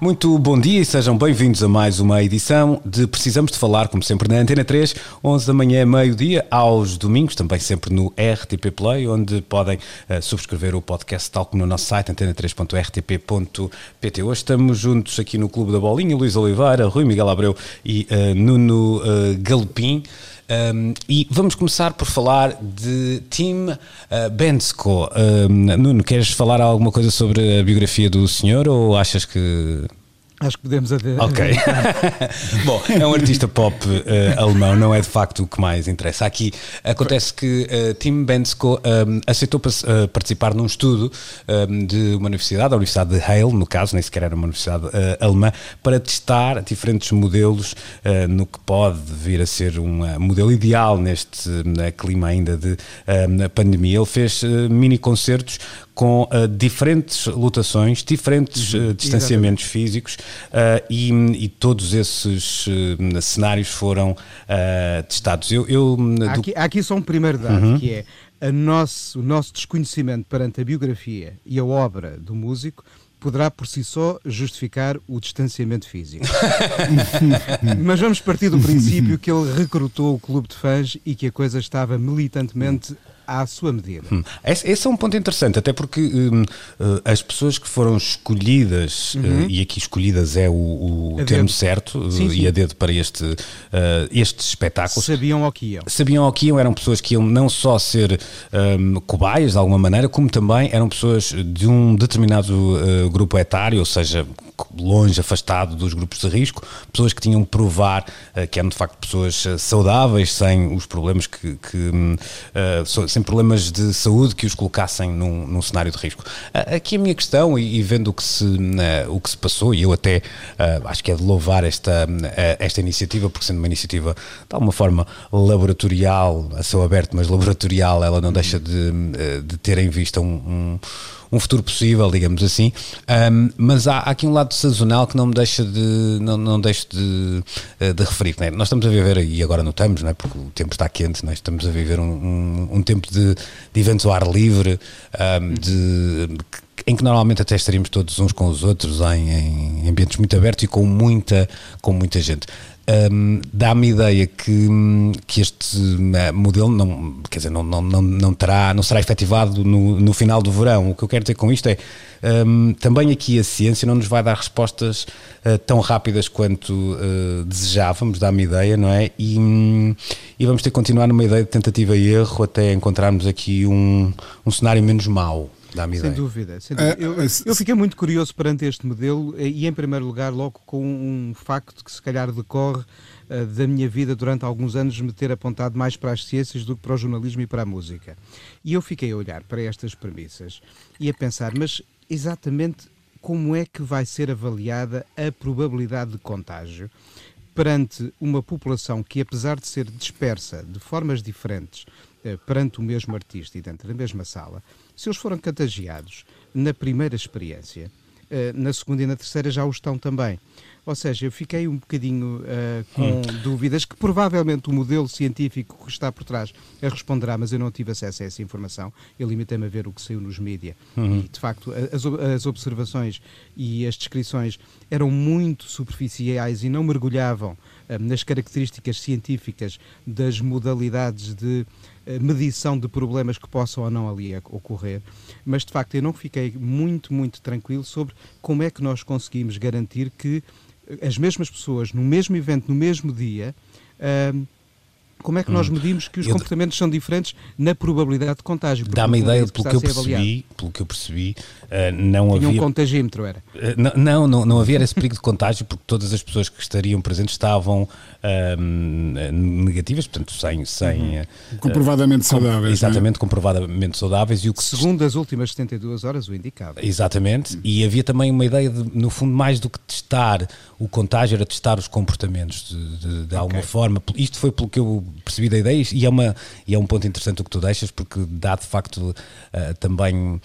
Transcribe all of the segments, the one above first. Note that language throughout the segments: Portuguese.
Muito bom dia e sejam bem-vindos a mais uma edição de Precisamos de Falar, como sempre na Antena 3, 11 da manhã, meio-dia, aos domingos, também sempre no RTP Play, onde podem uh, subscrever o podcast, tal como no nosso site, antena3.rtp.pt. Hoje estamos juntos aqui no Clube da Bolinha, Luís Oliveira, Rui Miguel Abreu e uh, Nuno uh, Galopim. Um, e vamos começar por falar de Tim uh, Bensko. Um, Nuno, queres falar alguma coisa sobre a biografia do senhor ou achas que Acho que podemos até. Ok. Bom, é um artista pop uh, alemão, não é de facto o que mais interessa. Aqui acontece que uh, Tim Bensko um, aceitou uh, participar num estudo um, de uma universidade, a Universidade de Halle, no caso, nem sequer era uma universidade alemã, para testar diferentes modelos no que pode vir a ser um modelo ideal neste clima ainda de pandemia. Ele fez mini concertos com uh, diferentes lotações, diferentes uh, distanciamentos Exatamente. físicos uh, e, e, todos esses cenários foram testados. Eu, eu há, aqui, há aqui só um primeiro dado, uhum. que é nosso, o nosso desconhecimento perante a biografia e a obra do músico poderá por si só justificar o distanciamento físico. Mas vamos partir do princípio que ele recrutou o clube de fãs e que a coisa estava militantemente à sua medida. Hum. Esse, esse, é um ponto interessante, até porque hum, uh, as pessoas que foram escolhidas, uh, uhum. uh, e aqui escolhidas é o, o termo dedo. certo, uh, sim, sim. e a dedo para este, uh, este espetáculo. Sabiam ao que iam. Sabiam ao que iam, eram pessoas que iam não só ser um, cobaias de alguma maneira, como também eram pessoas de um determinado uh, grupo etário, ou seja, longe, afastado dos grupos de risco, pessoas que tinham provar que eram de facto pessoas saudáveis, sem os problemas que, que hum, sem problemas de saúde que os colocassem num, num cenário de risco. Aqui a minha questão, e, e vendo o que, se, uh, o que se passou, e eu até uh, acho que é de louvar esta, esta iniciativa, porque sendo uma iniciativa de alguma forma laboratorial, a céu aberto, mas laboratorial, ela não deixa de, de ter em vista um, um um futuro possível, digamos assim. Um, mas há, há, aqui um lado sazonal que não me deixa de, não, não deixo de, eh, de referir. Né? Nós estamos a viver, e agora não estamos, né? porque o tempo está quente, nós estamos a viver um, um, um tempo de, de eventos ao ar livre, de em que normalmente até estaríamos todos uns com os outros em, em, ambientes muito abertos e com muita, com muita gente um, dá-me ideia que, que este uh, modelo não, quer dizer, não, não, não, não, terá, não será efetivado no, no final do verão. O que eu quero dizer com isto é um, também aqui a ciência não nos vai dar respostas uh, tão rápidas quanto uh, desejávamos, dá-me ideia, não é? E, e vamos ter que continuar numa ideia de tentativa e erro até encontrarmos aqui um, um cenário menos mau. Sem dúvida. Sem dúvida. Eu, eu, fiquei muito curioso perante este modelo eh, e, em primeiro lugar, logo com um facto que se calhar decorre uh, da minha vida durante alguns anos me ter apontado mais para as ciências do que para o jornalismo e para a música. E eu fiquei a olhar para estas premissas e a pensar, mas exatamente como é que vai ser avaliada a probabilidade de contágio perante uma população que, apesar de ser dispersa de formas diferentes uh, perante o mesmo artista e dentro da mesma sala, se eles foram contagiados na primeira experiência, eh, na segunda e na terceira já o estão também. Ou seja, eu fiquei um bocadinho uh, com hum. dúvidas que provavelmente o modelo científico que está por trás responderá, mas eu não tive acesso a essa informação. Eu limitei-me a ver o que saiu nos mídias. Uhum. E, de facto, as, as, observações e as descrições eram muito superficiais e não mergulhavam uh, nas características científicas das modalidades de medição de problemas que possam ou não ali ocorrer, mas de facto eu não fiquei muito, muito tranquilo sobre como é que nós conseguimos garantir que as mesmas pessoas no mesmo evento, no mesmo dia, uh, como é que nós hum. medimos que os eu comportamentos são diferentes na probabilidade de contágio? Dá-me ideia, pelo que, eu percebi, pelo que eu percebi, uh, não Tinha havia... um contagímetro, era? Uh, não, não, não havia esse perigo de contágio porque todas as pessoas que estariam presentes estavam uh, negativas, portanto, sem... sem uhum. comprovadamente com, saudáveis. É? Exatamente, é? comprovadamente saudáveis. E o que Segundo as últimas 72 horas, o indicava. Exatamente, uhum. e havia também uma ideia, de, no fundo, mais do que testar o contágio, era testar os comportamentos de, de, de okay. alguma forma. Isto foi pelo que eu percebi da ideia e é, uma, e é um ponto interessante o que tu deixas, porque dá de facto uh, também uh,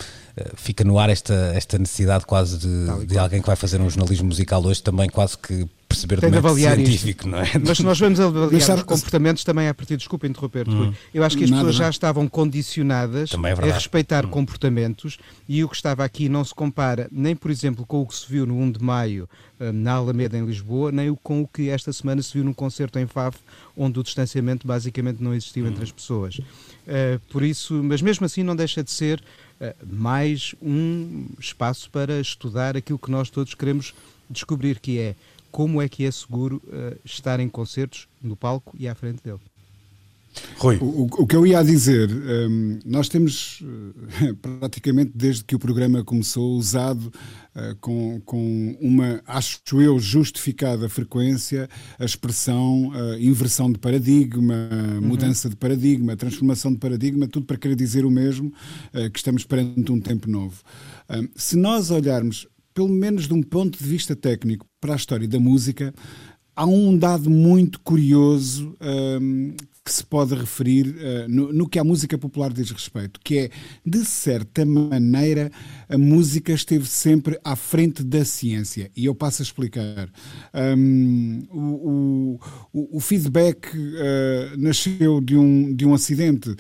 fica no ar esta, esta necessidade quase de, de alguém que vai fazer um jornalismo musical hoje também quase que perceber Tem de avaliar científico, isto. não é? Mas se nós vamos avaliar sabe, os comportamentos também a partir, desculpa interromper, hum. eu acho que as Nada pessoas já estavam condicionadas é a respeitar hum. comportamentos e o que estava aqui não se compara nem, por exemplo, com o que se viu no 1 de maio hum, na Alameda em Lisboa, nem com o que esta semana se viu num concerto em Faf, onde o distanciamento basicamente não existiu entre as pessoas. Uh, por isso, mas mesmo assim não deixa de ser uh, mais um espaço para estudar aquilo que nós todos queremos descobrir, que é como é que é seguro uh, estar em concertos no palco e à frente dele. Rui. O, o, que eu ia dizer, um, nós temos uh, praticamente desde que o programa começou usado uh, com, com uma, acho eu, justificada frequência a expressão uh, inversão de paradigma, uhum. mudança de paradigma, transformação de paradigma, tudo para querer dizer o mesmo, que estamos perante um tempo novo. Um, se nós olharmos pelo menos de um ponto de vista técnico, para a história da música, há um dado muito curioso um, que se pode referir uh, no, no, que a música popular diz respeito, que é, de certa maneira, a música esteve sempre à frente da ciência. E eu passo a explicar. Um, o, o, o, feedback uh, nasceu de um, de um acidente.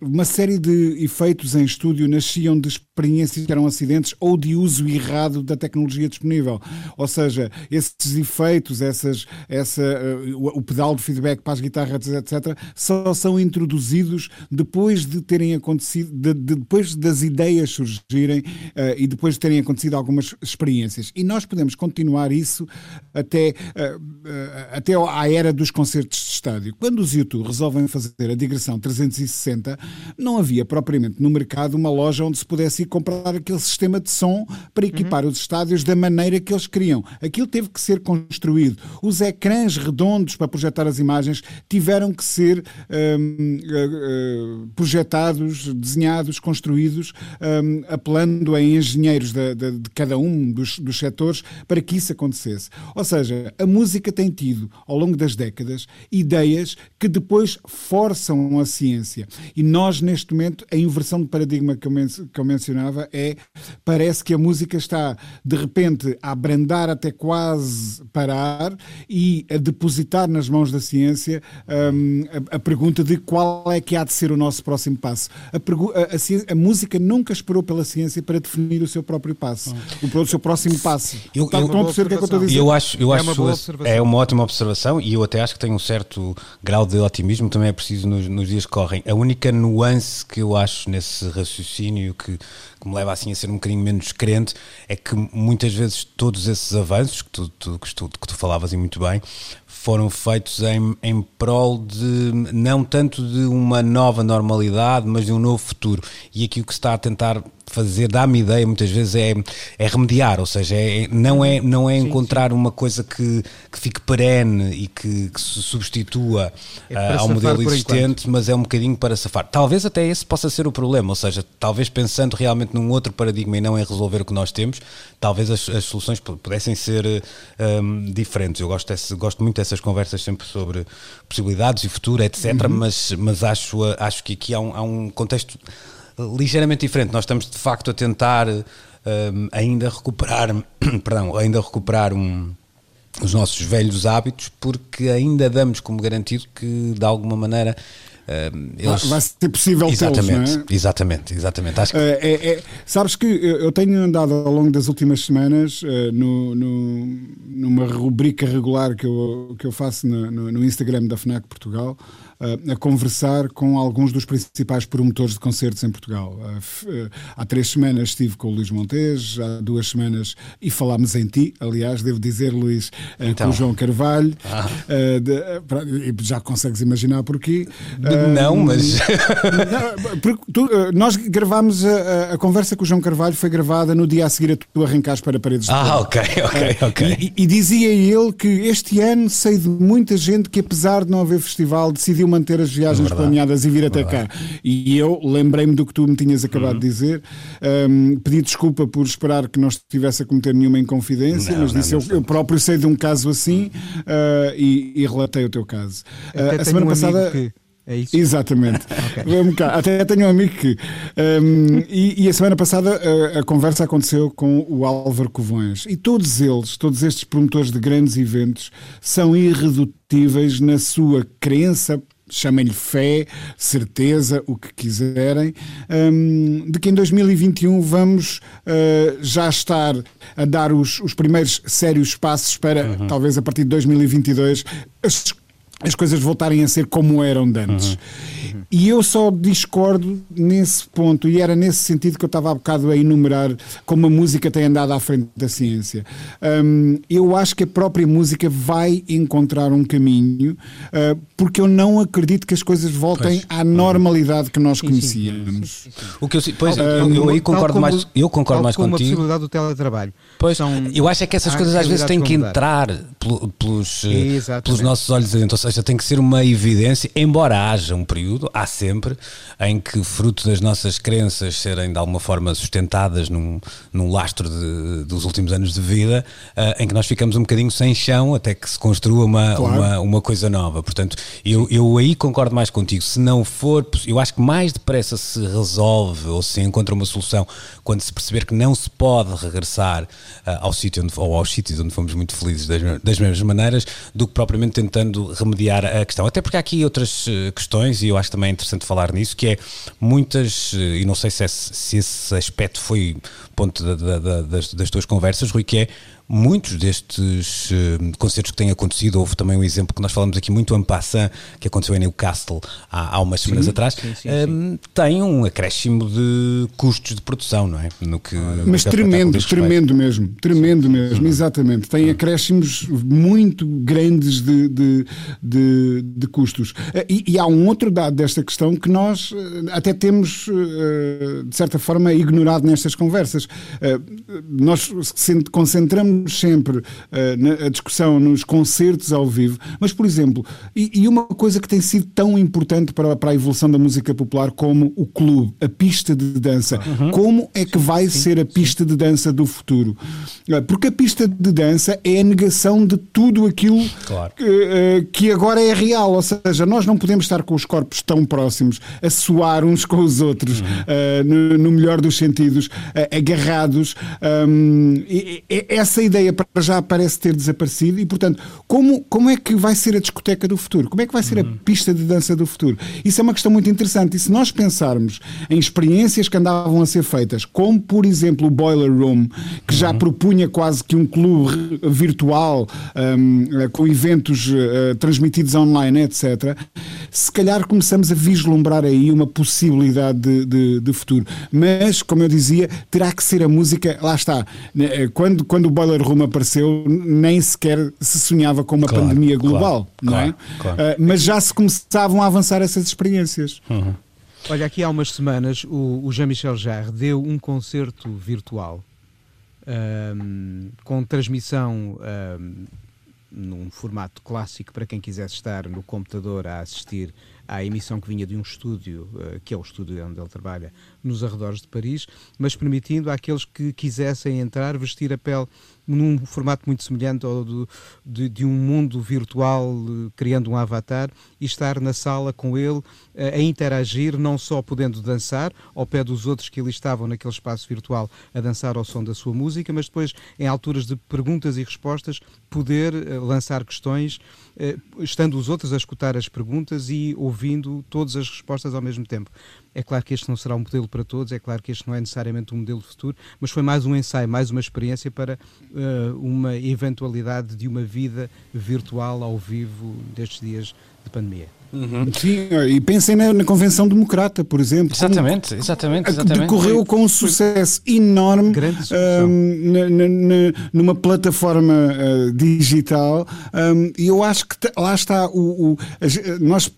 Um, uma série de efeitos em estúdio nasciam de experiências que eram acidentes ou de uso errado da tecnologia disponível. Ou seja, esses efeitos, essas, essa, uh, o, pedal de feedback para as guitarras, etc., só são introduzidos depois de terem acontecido, de, de, depois das ideias surgirem uh, e depois de terem acontecido algumas experiências. E nós podemos continuar isso até, uh, uh, até à era dos concertos de estádio. Quando os YouTube resolvem fazer a digressão 360, não havia propriamente no mercado uma loja onde se pudesse ir comprar aquele sistema de som para equipar uhum. os estádios da maneira que eles queriam. Aquilo teve que ser construído. Os ecrãs redondos para projetar as imagens tiveram que ser ser um, uh, projetados, desenhados, construídos, um, apelando a engenheiros de, de, de cada um dos, dos setores para que isso acontecesse. Ou seja, a música tem tido, ao longo das décadas, ideias que depois forçam a ciência. E nós, neste momento, a inversão de paradigma que eu, men que eu mencionava é, parece que a música está, de repente, a abrandar até quase parar e a depositar nas mãos da ciência um, a pergunta de qual é que há de ser o nosso próximo passo. A, a, a, a música nunca esperou pela ciência para definir o seu próprio passo, o, o seu próximo passo. Eu, eu, eu, o que é que eu estou a dizer? Eu acho, eu é, acho uma é uma ótima observação e eu até acho que tem um certo grau de otimismo, também é preciso nos, nos dias que correm. A única nuance que eu acho nesse raciocínio que, que me leva assim a ser um bocadinho menos crente é que muitas vezes todos esses avanços que tu, tu, que tu, que tu falavas e muito bem foram feitos em, em prol de não tanto de uma nova normalidade, mas de um novo futuro. E aqui o que se está a tentar fazer, dá-me ideia muitas vezes é, é remediar, ou seja, é, não é, não é sim, encontrar sim. uma coisa que, que fique perene e que, que se substitua é uh, ao modelo existente, mas é um bocadinho para safar. Talvez até esse possa ser o problema, ou seja, talvez pensando realmente num outro paradigma e não em resolver o que nós temos, talvez as, as soluções pudessem ser um, diferentes. Eu gosto, desse, gosto muito dessas conversas sempre sobre possibilidades e futuro, etc., uhum. mas, mas acho, acho que aqui há um, há um contexto ligeiramente diferente. Nós estamos de facto a tentar um, ainda recuperar, perdão, ainda recuperar um, os nossos velhos hábitos, porque ainda damos como garantido que de alguma maneira um, eles... vai ser possível exatamente, é? exatamente, exatamente. Acho que... é, é, é sabes que eu tenho andado ao longo das últimas semanas uh, no, no, numa rubrica regular que eu, que eu faço no, no, no Instagram da FNAC Portugal a conversar com alguns dos principais promotores de concertos em Portugal. há três semanas estive com o Luís Montes, há duas semanas, e falámos em ti, aliás, devo dizer, Luís, então. com o João Carvalho, ah. de, já consegues imaginar porquê. Não, mas. Não, tu, nós gravámos a, a, conversa com o João Carvalho, foi gravada no dia a seguir a tu arrancares para paredes de Ah, ok, ok, ok. E, e, dizia ele que este ano sei de muita gente que, apesar de não haver festival, decidiu manter as viagens Verdade. planeadas e vir até Verdade. cá. E eu lembrei-me do que tu me tinhas acabado uhum. de dizer. Um, pedi desculpa por esperar que não estivesse a cometer nenhuma inconfidência, não, mas disse não, eu, eu, próprio sei de um caso assim uh, e, e, relatei o teu caso. Uh, a semana um passada. Que é isso? Exatamente. okay. Até tenho um amigo que. Um, e, e, a semana passada a, a, conversa aconteceu com o Álvaro Covões. E todos eles, todos estes promotores de grandes eventos, são irredutíveis na sua crença chamem-lhe fé, certeza, o que quiserem, um, de que em 2021 vamos uh, já estar a dar os, os primeiros sérios passos para, uhum. talvez a partir de 2022, as as coisas voltarem a ser como eram de antes. Uhum. E eu só discordo nesse ponto, e era nesse sentido que eu estava há bocado a enumerar como a música tem andado à frente da ciência. Um, eu acho que a própria música vai encontrar um caminho, uh, porque eu não acredito que as coisas voltem pois. à normalidade que nós conhecíamos. O que eu, pois, eu, eu aí concordo como, mais, eu concordo mais contigo. a possibilidade do teletrabalho. Pois, São, eu acho é que essas coisas às vezes têm que entrar pelos, pelos nossos olhos adentro, ou seja, tem que ser uma evidência, embora haja um período, há sempre, em que, fruto das nossas crenças serem de alguma forma sustentadas num, num lastro de, dos últimos anos de vida, uh, em que nós ficamos um bocadinho sem chão até que se construa uma, claro. uma, uma coisa nova. Portanto, eu, eu aí concordo mais contigo. Se não for, eu acho que mais depressa se resolve ou se encontra uma solução quando se perceber que não se pode regressar uh, ao sítio onde, ou aos sítios onde fomos muito felizes das, das mesmas maneiras, do que propriamente tentando remediar a questão. Até porque há aqui outras uh, questões, e eu acho também interessante falar nisso, que é muitas, uh, e não sei se esse, se esse aspecto foi ponto da, da, das, das tuas conversas, Rui, que é muitos destes uh, concertos que têm acontecido, houve também um exemplo que nós falamos aqui muito en passant, que aconteceu em Newcastle há, há umas sim, semanas atrás, sim, sim, um, tem um acréscimo de custos de produção, não é? No que, Mas tremendo, tremendo mesmo, tremendo mesmo, exatamente. Tem acréscimos muito grandes de, de, de, de custos. Eh, e, e, há um outro dado desta questão que nós eh, até temos, de certa forma, ignorado nestas conversas. Nós concentramos sempre uh, na, a discussão nos concertos ao vivo, mas, por exemplo, e, e, uma coisa que tem sido tão importante para, para a evolução da música popular como o clube, a pista de dança. Uhum. Como é que vai sim, ser a pista sim. de dança do futuro? Eh, porque a pista de dança é a negação de tudo aquilo claro. que, uh, que agora é real, ou seja, nós não podemos estar com os corpos tão próximos, a soar uns com os outros, uhum. uh, no, no, melhor dos sentidos, agarrados. Um, e, e, essa ideia para já parece ter desaparecido e, portanto, como, como é que vai ser a discoteca do futuro? Como é que vai ser uhum. a pista de dança do futuro? Isso é uma questão muito interessante. E se nós pensarmos em experiências que andavam a ser feitas, como, por exemplo, o Boiler Room, que já uhum. propunha quase que um clube virtual um, com eventos uh, transmitidos online, etc., se calhar começamos a vislumbrar aí uma possibilidade de, de, de futuro. Mas, como eu dizia, terá que ser a música, lá está, né, quando, quando o Boiler Boiler Room apareceu, nem sequer se sonhava com uma claro, pandemia global, claro, não é? Claro, uh, mas já se começavam a avançar essas experiências. Uhum. Olha, aqui há umas semanas o, o Jean-Michel Jarre deu um concerto virtual um, com transmissão um, num formato clássico para quem quisesse estar no computador a assistir à emissão que vinha de um estúdio, uh, que é o estúdio onde ele trabalha, nos arredores de Paris, mas permitindo àqueles que quisessem entrar vestir a pele num formato muito semelhante ao do, de, de, um mundo virtual, eh, criando um avatar e estar na sala com ele eh, a interagir, não só podendo dançar ao pé dos outros que ali estavam naquele espaço virtual a dançar ao som da sua música, mas depois, em alturas de perguntas e respostas, poder eh, lançar questões, estando os outros a escutar as perguntas e ouvindo todas as respostas ao mesmo tempo. É claro que este não será um modelo para todos, é claro que este não é necessariamente um modelo de futuro, mas foi mais um ensaio, mais uma experiência para uh, uma eventualidade de uma vida virtual ao vivo destes dias de pandemia. Uhum. Sim, e pensem na, na, Convenção Democrata, por exemplo. Exatamente, exatamente. exatamente. Decorreu com um sucesso enorme um, na, na, numa plataforma uh, digital um, e eu acho que lá está o, o, nós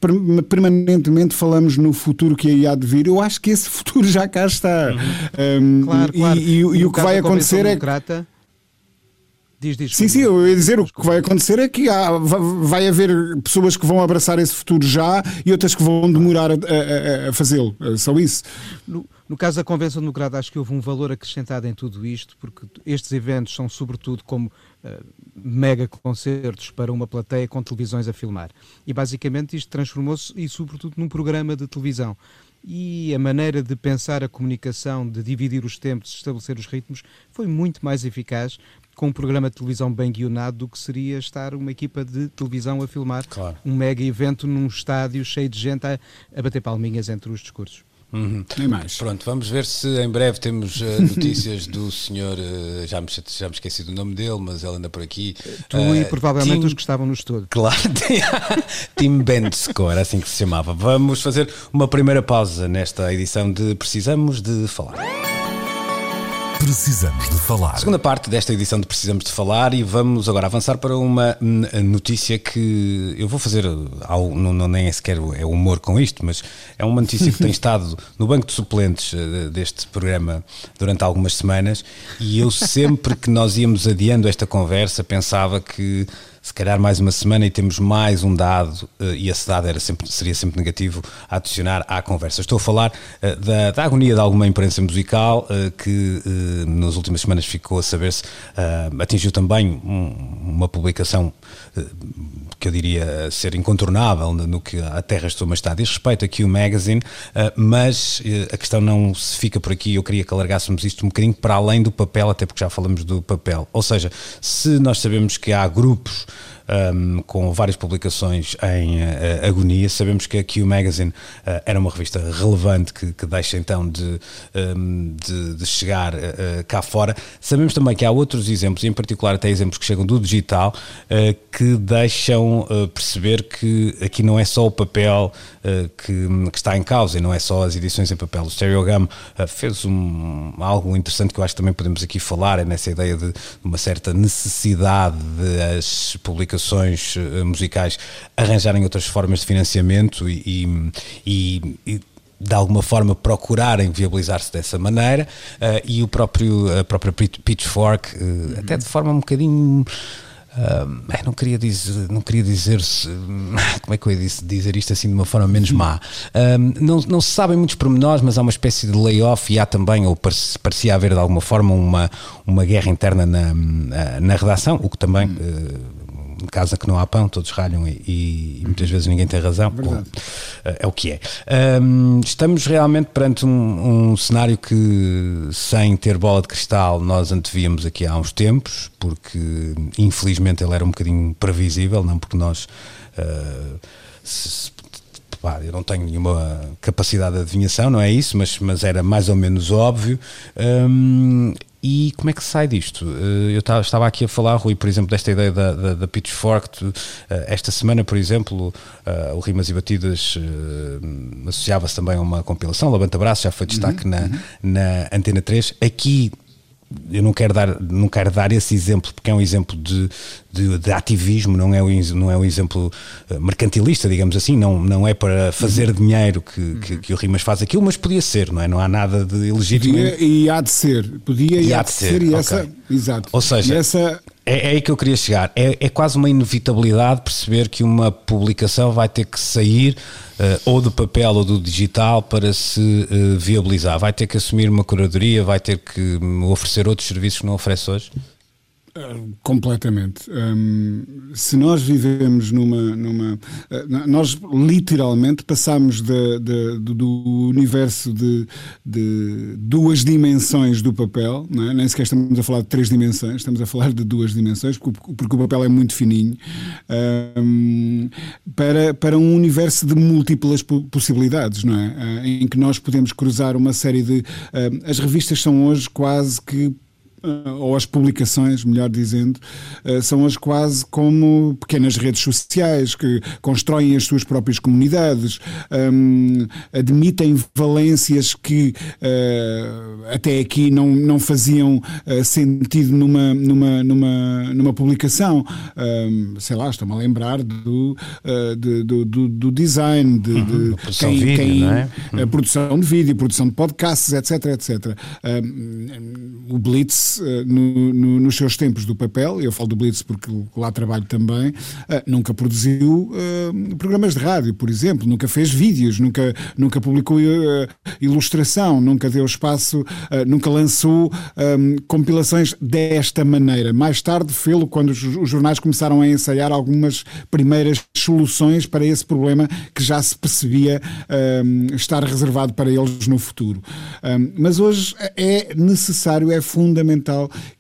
permanentemente falamos no futuro que aí há de vir. Eu acho que esse futuro já cá está. Uhum. Um, claro, claro. E, e, e o que vai acontecer é. Diz, diz, sim, sim, eu ia dizer, o que vai acontecer é que há, vai haver pessoas que vão abraçar esse futuro já e outras que vão demorar a, a, a fazê-lo. É só isso. No, no, caso da Convenção Democrata, acho que houve um valor acrescentado em tudo isto, porque estes eventos são, sobretudo, como uh, mega concertos para uma plateia com televisões a filmar. E basicamente isto transformou-se, e sobretudo, num programa de televisão e a maneira de pensar a comunicação, de dividir os tempos, de estabelecer os ritmos, foi muito mais eficaz com um programa de televisão bem guionado do que seria estar uma equipa de televisão a filmar claro. um mega evento num estádio cheio de gente a, a bater palminhas entre os discursos. Uhum. Nem mais. Pronto, vamos ver se em breve temos uh, notícias do senhor, uh, já, me, já me esqueci do nome dele, mas ele anda por aqui. Tu uh, e provavelmente Tim, os que estavam no estúdio. Claro, Tim Bendscore, assim que se chamava. Vamos fazer uma primeira pausa nesta edição de Precisamos de Falar. Precisamos de falar. Segunda parte desta edição de Precisamos de Falar e vamos agora avançar para uma notícia que eu vou fazer, ao, não, não, nem é sequer é humor com isto, mas é uma notícia que tem estado no banco de suplentes eh, deste programa durante algumas semanas e eu sempre que nós íamos adiando esta conversa pensava que se calhar mais uma semana e temos mais um dado, uh, e esse dado era sempre, seria sempre negativo, a adicionar à conversa. Estou a falar uh, da, da, agonia de alguma imprensa musical uh, que nas últimas semanas ficou a saber-se, atingiu também um, uma publicação que eu diria ser incontornável no que a Terra Estou Majestade diz respeito aqui o Magazine, mas a questão não se fica por aqui, eu queria que alargássemos isto um bocadinho para além do papel, até porque já falamos do papel. Ou seja, se nós sabemos que há grupos um, com várias publicações em uh, agonia. Sabemos que a Q Magazine uh, era uma revista relevante que, que deixa então de, um, de, de, chegar uh, cá fora. Sabemos também que há outros exemplos, em particular até exemplos que chegam do digital, que deixam perceber que aqui não é só o papel que, que, está em causa e não é só as edições em papel. O Stereogam fez um, algo interessante que eu acho que também podemos aqui falar, é nessa ideia de uma certa necessidade das publicações publicações eh, musicais arranjarem outras formas de financiamento e, e, e de alguma forma procurarem viabilizar-se dessa maneira uh, e o próprio a própria Pitchfork uh, uhum. até de forma um bocadinho Uh, não queria dizer, não queria dizer se, como é que eu ia dizer isto assim de uma forma menos má. Não, não se sabem muitos pormenores, mas há uma espécie de layoff e há também, ou parecia haver de alguma forma, uma, uma guerra interna na, na redação, o que também. Uh, em casa que não há pão, todos ralham e, e muitas vezes ninguém tem razão. Eh, é o que é. Um, estamos realmente perante um, um, cenário que, sem ter bola de cristal, nós antevíamos aqui há uns tempos, porque infelizmente ele era um bocadinho previsível, não porque nós. Uh, se, eu não tenho nenhuma capacidade de adivinhação, não é isso, mas, mas era mais ou menos óbvio. Um, e como é que sai disto? Eh, eu estava aqui a falar, Rui, por exemplo, desta ideia da, da, da Pitchfork. Eh, esta semana, por exemplo, eh, o Rimas e Batidas associava-se também a uma compilação, Levanta Braço, já foi destaque uhum, na, uhum. na Antena 3. Aqui eu não quero dar, não quero dar esse exemplo porque é um exemplo de, de, de ativismo, não é, um, não é um exemplo eh, mercantilista, digamos assim, não, não é para fazer uhum. dinheiro que, que, que, o Rimas faz aquilo, mas podia ser, não é? Não há nada de ilegítimo. Podia e há de ser, podia e, e há, de ser, ser e okay. essa, exato. Ou seja, essa... é, é aí que eu queria chegar, é, é quase uma inevitabilidade perceber que uma publicação vai ter que sair uh, ou do papel ou do digital para se uh, viabilizar? Vai ter que assumir uma curadoria, vai ter que um, oferecer outros serviços que não oferece hoje? Completamente. Um, se nós vivemos numa. numa uh, nós literalmente passamos de, de, de, do universo de, duas dimensões do papel, é? nem sequer estamos a falar de três dimensões, estamos a falar de duas dimensões, porque, porque o papel é muito fininho, um, para, para um universo de múltiplas possibilidades, não é? Uh, em que nós podemos cruzar uma série de. Uh, as revistas são hoje quase que ou as publicações, melhor dizendo, são as quase como pequenas redes sociais que constroem as suas próprias comunidades, um, admitem valências que até aqui não, não faziam sentido numa, numa, numa, numa publicação. Um, sei lá, estou-me a lembrar do, do, do, do, design, de, uhum, de quem, vídeo, quem, é? a produção de vídeo, produção de podcasts, etc, etc. o Blitz, uh, no, no, nos seus tempos do papel, eu falo do Blitz porque lá trabalho também, uh, nunca produziu uh, programas de rádio, por exemplo, nunca fez vídeos, nunca, nunca publicou ilustração, nunca deu espaço, nunca lançou compilações desta maneira. Mais tarde fê-lo quando os, os jornais começaram a ensaiar algumas primeiras soluções para esse problema que já se percebia um, estar reservado para eles no futuro. Um, mas hoje é necessário, é fundamental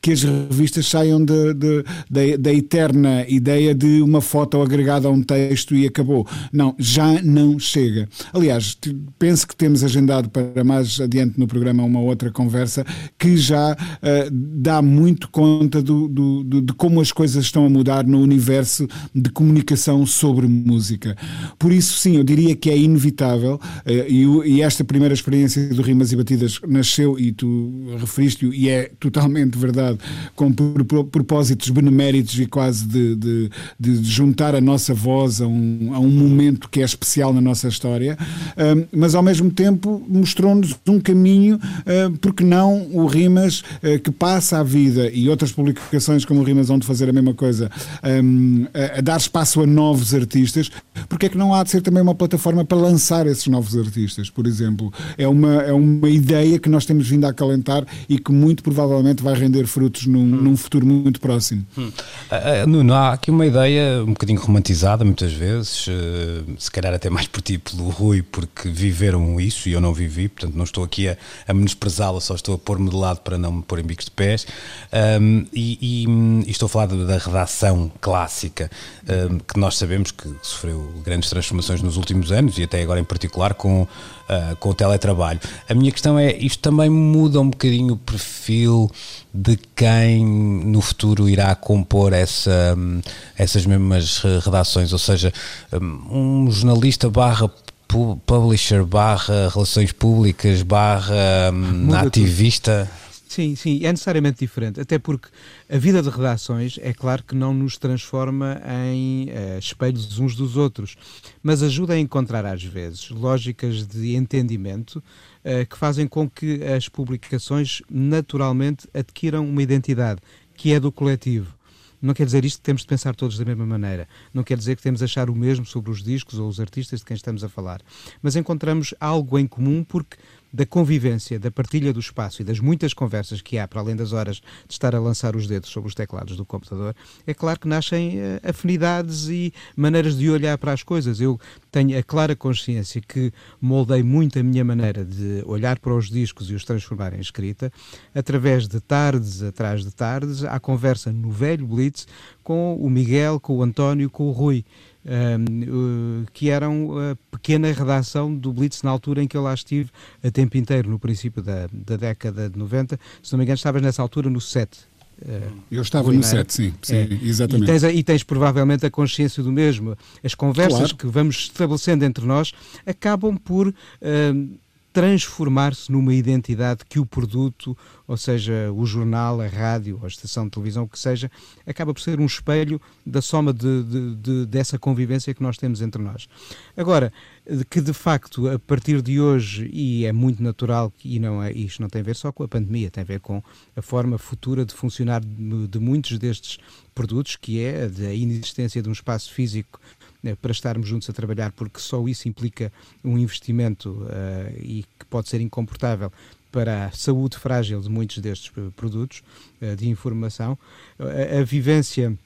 que as revistas saiam de, de, de, da eterna ideia de uma foto agregada a um texto e acabou. Não, já não chega. Aliás, penso que temos agendado para mais adiante no programa uma outra conversa que já uh, dá muito conta do, do, do, de como as coisas estão a mudar no universo de comunicação sobre música. Por isso, sim, eu diria que é inevitável, uh, e, e, esta primeira experiência do Rimas e Batidas nasceu, e tu referiste-o, e é totalmente verdade, com propósitos beneméritos e quase de, de, de, juntar a nossa voz a um, a um momento que é especial na nossa história, uh, mas ao mesmo tempo mostrou-nos um caminho, uh, porque não o Rimas que passa a vida e outras publicações como o Rimas vão fazer a mesma coisa, a, a dar espaço a novos artistas, porque é que não há de ser também uma plataforma para lançar esses novos artistas, por exemplo? É uma, é uma ideia que nós temos vindo a acalentar e que muito provavelmente vai render frutos num, hum. num futuro muito próximo. Hum. Uh, Nuno, há aqui uma ideia um bocadinho romantizada muitas vezes, uh, se calhar até mais por ti pelo Rui, porque viveram isso e eu não vivi, portanto não estou aqui a, a menosprezá-la, só estou a pôr-me de lado para não me pôr em bicos de pés. Um, e, e, e, estou a falar da redação clássica, um, que nós sabemos que sofreu grandes transformações nos últimos anos e até agora em particular com, uh, com o teletrabalho. A minha questão é, isto também muda um bocadinho o perfil de quem no futuro irá compor essa, essas mesmas redações, ou seja, um jornalista barra publisher barra relações públicas barra um, ativista... Tudo Sim, sim, é necessariamente diferente, até porque a vida de redações é claro que não nos transforma em uh, espelhos uns dos outros, mas ajuda a encontrar às vezes lógicas de entendimento uh, que fazem com que as publicações naturalmente adquiram uma identidade que é do coletivo. Não quer dizer isto que temos de pensar todos da mesma maneira. Não quer dizer que temos de achar o mesmo sobre os discos ou os artistas de quem estamos a falar. Mas encontramos algo em comum porque da convivência, da partilha do espaço e das muitas conversas que há, para além das horas de estar a lançar os dedos sobre os teclados do computador, é claro que nascem uh, afinidades e maneiras de olhar para as coisas. Eu tenho a clara consciência que moldei muito a minha maneira de olhar para os discos e os transformar em escrita através de tardes atrás de tardes, à conversa no velho Blitz com o Miguel, com o António, com o Rui que eram a pequena redação do Blitz na altura em que eu lá estive a tempo inteiro, no princípio da, da década de 90. Se não me engano, estavas nessa altura no 7. Eu estava no 7, sim, sim é. exatamente. E tens, e tens, provavelmente a consciência do mesmo. As conversas claro. que vamos estabelecendo entre nós acabam por uh, transformar-se numa identidade que o produto, ou seja, o jornal, a rádio, a estação de televisão, o que seja, acaba por ser um espelho da soma de, de, de, dessa convivência que nós temos entre nós. Agora, que de facto, a partir de hoje, e é muito natural, e não é, isto não tem a ver só com a pandemia, tem a ver com a forma futura de funcionar de, de muitos destes produtos, que é a, a inexistência de um espaço físico né, para estarmos juntos a trabalhar, porque só isso implica um investimento uh, e que pode ser incomportável para a saúde frágil de muitos destes produtos uh, de informação. a, a vivência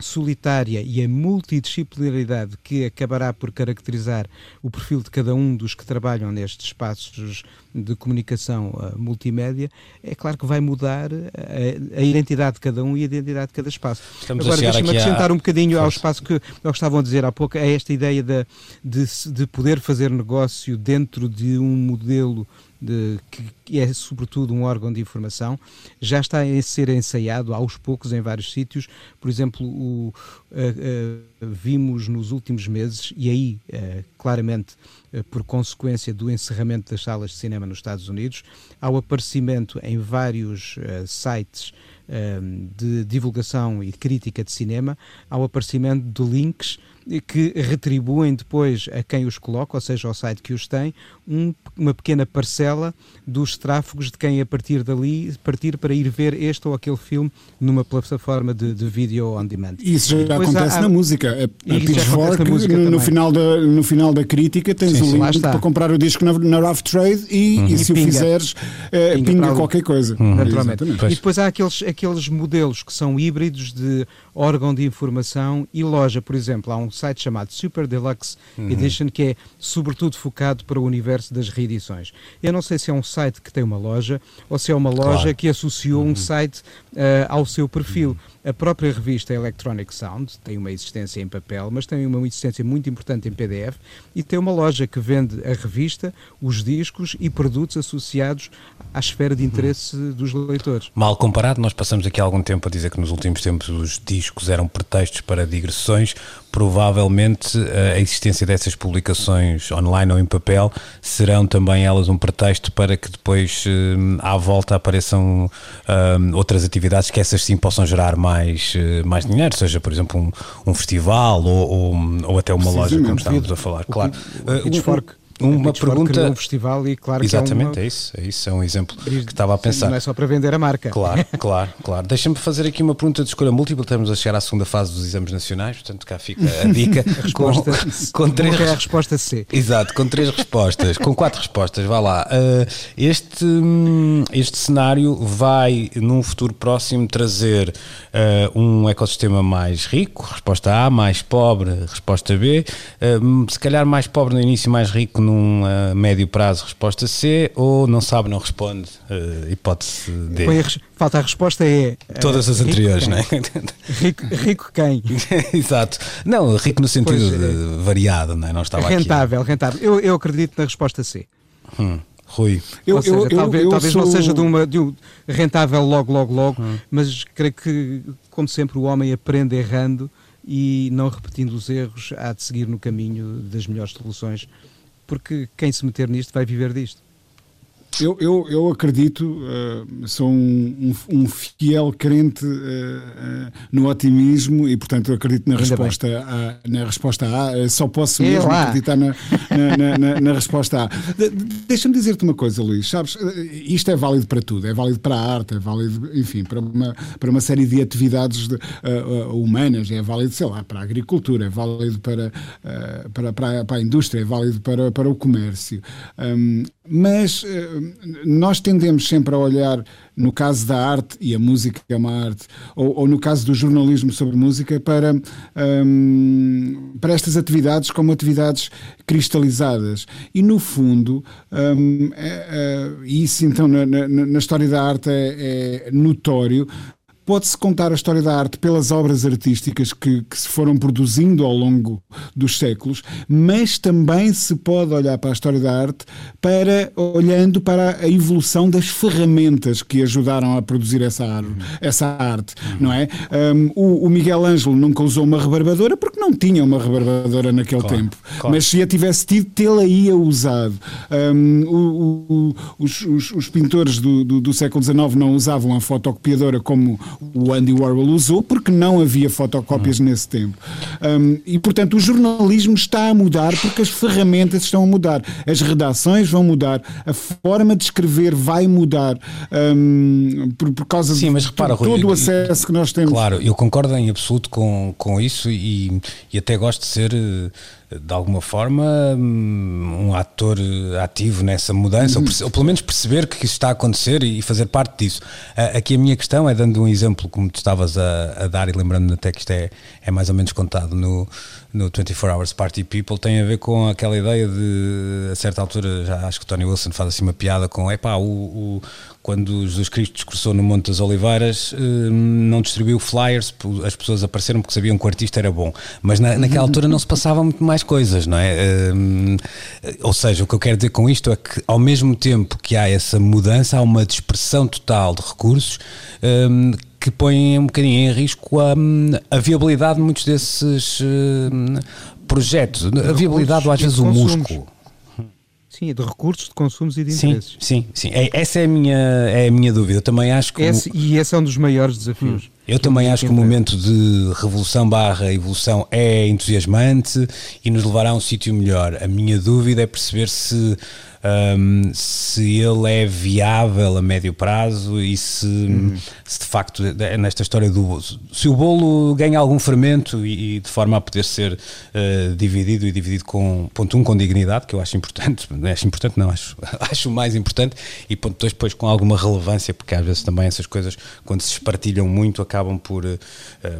solitária e a multidisciplinaridade que acabará por caracterizar o perfil de cada um dos que trabalham nestes espaços de comunicação uh, multimédia, é claro que vai mudar a, a, identidade de cada um e a identidade de cada espaço. Estamos Agora, deixa-me acrescentar a... um bocadinho ao espaço que, que estavam a dizer há pouco, é esta ideia de, de, de poder fazer negócio dentro de um modelo de, que é sobretudo um órgão de informação, já está a ser ensaiado aos poucos em vários sítios. Por exemplo, o, uh, uh, vimos nos últimos meses, e aí uh, claramente por consequência do encerramento das salas de cinema nos Estados Unidos, ao aparecimento em vários sites de divulgação e crítica de cinema, ao aparecimento de links que retribuem depois a quem os coloca, ou seja, ao site que os tem, um, uma pequena parcela dos tráfegos de quem a partir dali partir para ir ver este ou aquele filme numa plataforma de, de vídeo on demand. Isso já acontece há, na música. A, a Pitchfork, no, no, final da, no final da crítica, tens sim, um link para comprar o disco na, na Rough Trade e, uhum. e se e o fizeres, eh, pinga, pinga qualquer coisa. Uhum. Naturalmente. E depois há aqueles, aqueles modelos que são híbridos de órgão de informação e loja. Por exemplo, há um site chamado Super Deluxe uhum. Edition que é sobretudo focado para o universo das reedições. Eu não sei se é um site que tem uma loja ou se é uma loja claro. que associou uhum. um site uh, ao seu perfil. Uhum. A própria revista Electronic Sound tem uma existência em papel, mas tem uma existência muito importante em PDF e tem uma loja que vende a revista, os discos e produtos associados à esfera de interesse dos leitores. Mal comparado, nós passamos aqui algum tempo a dizer que nos últimos tempos os discos eram pretextos para digressões. Provavelmente eh, a existência dessas publicações online ou em papel serão também elas um pretexto para que depois eh, à volta apareçam um, outras atividades que essas sim possam gerar mais, mais dinheiro, seja por exemplo um, um festival ou, ou, ou, até uma loja, como estávamos a falar. Claro. O, o, uma pergunta. um festival e claro Exatamente, que é, uma... é isso, é isso, é um exemplo que estava a pensar. Não é só para vender a marca. Claro, claro, claro. Deixa-me fazer aqui uma pergunta de escolha múltipla, estamos a chegar à segunda fase dos exames nacionais, portanto cá fica a dica. a resposta, com, com três é a resposta C. Exato, com três respostas, com quatro respostas, vá lá. Uh, este, hum, este cenário vai num futuro próximo trazer uh, um ecossistema mais rico, resposta A, mais pobre, resposta B, uh, se calhar mais pobre no início, mais rico num uh, médio prazo, resposta C, ou não sabe, não responde, hipótese D. Falta a resposta é. Todas as anteriores, não é? Rico, rico quem? Exato. Não, rico no sentido pois, de, variado, não é? Não estava rentável, aqui. rentável. Eu, eu acredito na resposta C. Hum. Rui. Eu, seja, eu, talvez, eu talvez sou... não seja de, uma, de um rentável logo, logo, logo, hum. mas creio que, como sempre, o homem aprende errando e não repetindo os erros, há de seguir no caminho das melhores soluções porque quem se meter nisto vai viver disto. Eu, eu, eu acredito, uh, sou um, um, um, fiel crente uh, uh, no otimismo e, portanto, acredito na resposta, a, na resposta A. Só posso mesmo acreditar na, na, na, na, resposta A. De, Deixa-me dizer-te uma coisa, Luís. Sabes, isto é válido para tudo. É válido para a arte, é válido, enfim, para uma, para uma série de atividades de, humanas. É válido, sei lá, para a agricultura, é válido para, para, para, a, para a indústria, é válido para, para o comércio. Um, mas nós tendemos sempre a olhar, no caso da arte, e a música é uma arte, ou, ou no caso do jornalismo sobre música, para, um, para estas atividades como atividades cristalizadas. E, no fundo, um, é, é, isso então na, na, na, história da arte é, é notório, Pode-se contar a história da arte pelas obras artísticas que, que, se foram produzindo ao longo dos séculos, mas também se pode olhar para a história da arte para olhando para a evolução das ferramentas que ajudaram a produzir essa, arte, essa arte não é? Um, o, o, Miguel Ângelo nunca usou uma rebarbadora porque não tinha uma rebarbadora naquele claro, tempo, claro. mas se a tivesse tido, tê-la ia usado. Um, o, os, os, os, pintores do, do, do século XIX não usavam a fotocopiadora como o Andy Warhol usou, porque não havia fotocópias nesse tempo. Um, e, portanto, o jornalismo está a mudar porque as ferramentas estão a mudar, as redações vão mudar, a forma de escrever vai mudar um, por, por, causa Sim, mas repara, de todo Rui, o acesso que nós temos. Claro, eu concordo em absoluto com, com isso e, e até gosto de ser eh, de alguma forma, hum, um ator ativo nessa mudança, ou, ou, pelo menos perceber que isso está a acontecer e fazer parte disso. Aqui a minha questão é dando um exemplo, como tu estavas a, a dar, e lembrando até que isto é, é mais ou menos contado no, no 24 Hours Party People, tem a ver com aquela ideia de, a certa altura, já acho que o Tony Wilson faz assim uma piada com, epá, o, o quando Jesus Cristo discursou no Monte das Oliveiras, não distribuiu flyers, as pessoas apareceram porque sabiam que o artista era bom, mas na, naquela altura não se passavam muito mais coisas, não é? Ou seja, o que eu quero dizer com isto é que ao mesmo tempo que há essa mudança, há uma dispersão total de recursos que põem um bocadinho em risco a, a viabilidade de muitos desses projetos, a viabilidade ou às vezes o músculo. Sim, de recursos, de consumos e de sim, interesses. Sim, sim. É, essa é a, minha, é a minha dúvida. Eu também acho que. Esse, o... E esse é um dos maiores desafios. Hum. Eu também acho que o momento de revolução barra evolução é entusiasmante e nos levará a um sítio melhor. A minha dúvida é perceber se um, se ele é viável a médio prazo e se, uhum. se, de facto nesta história do se o bolo ganha algum fermento e, e de forma a poder ser uh, dividido e dividido com ponto um com dignidade que eu acho importante não acho importante não acho acho mais importante e ponto dois depois com alguma relevância porque às vezes também essas coisas quando se espartilham muito acabam por uh,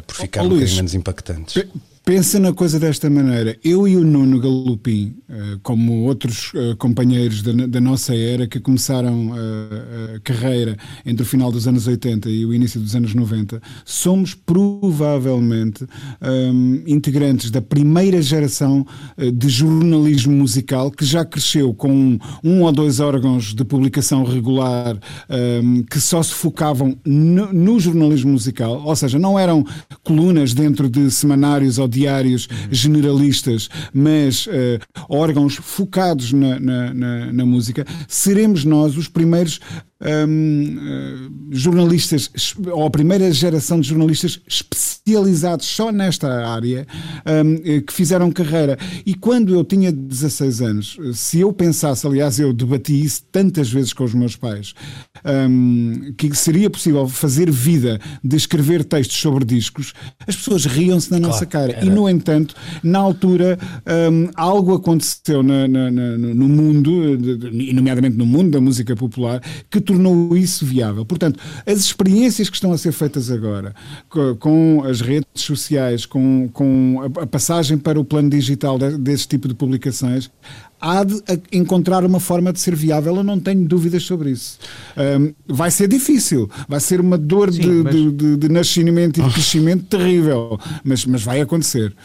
por ficar oh, um bocadinho menos impactantes Pensa na coisa desta maneira. Eu e o Nuno Galupim, eh, como outros eh, companheiros da nossa era que começaram a carreira entre o final dos anos 80 e o início dos anos 90, somos provavelmente um, integrantes da primeira geração eh, de jornalismo musical que já cresceu com um ou dois órgãos de publicação regular um, que só se focavam no, no jornalismo musical, ou seja, não eram colunas dentro de semanários ou diários generalistas, mas uh, órgãos focados na, na, na, na, música, seremos nós os primeiros um, uh, jornalistas, ou a primeira geração de jornalistas especializados só nesta área, um, eh, que fizeram carreira. E quando eu tinha 16 anos, se eu pensasse, aliás, eu debati isso tantas vezes com os meus pais, um, que seria possível fazer vida de escrever textos sobre discos, as pessoas riam-se na nossa cara. Era. E, no entanto, na altura, algo aconteceu na, na, na, no mundo, e nomeadamente no mundo da música popular, que tornou isso viável. Portanto, as experiências que estão a ser feitas agora, com as redes sociais, com, com a passagem para o plano digital desse tipo de publicações, há de encontrar uma forma de ser viável, eu não tenho dúvidas sobre isso. Um, vai ser difícil, vai ser uma dor Sim, de, mas... de, de, de, nascimento e de crescimento terrível, mas, mas vai acontecer.